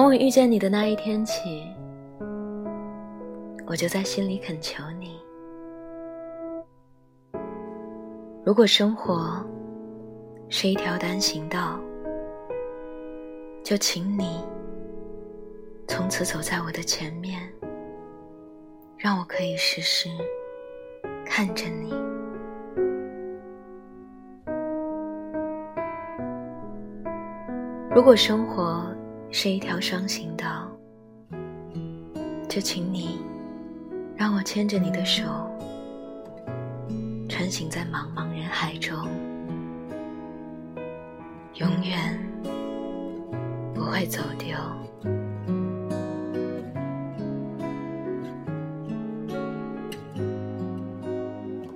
从我遇见你的那一天起，我就在心里恳求你：如果生活是一条单行道，就请你从此走在我的前面，让我可以时时看着你。如果生活是一条双行道，就请你让我牵着你的手，穿行在茫茫人海中，永远不会走丢。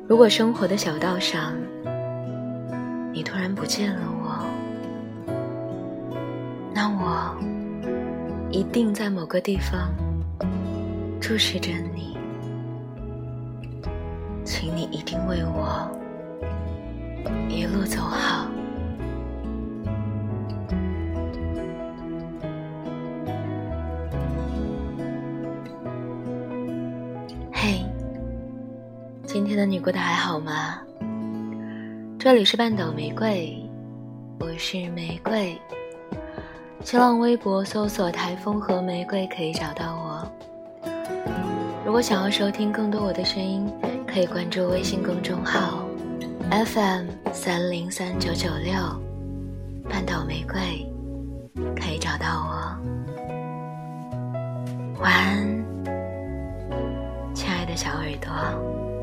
如果生活的小道上，你突然不见了我，那我一定在某个地方注视着你，请你一定为我一路走好。嘿，今天的你过得还好吗？这里是半岛玫瑰，我是玫瑰。新浪微博搜索“台风和玫瑰”可以找到我。如果想要收听更多我的声音，可以关注微信公众号 FM 三零三九九六“半岛玫瑰”，可以找到我。晚安，亲爱的小耳朵。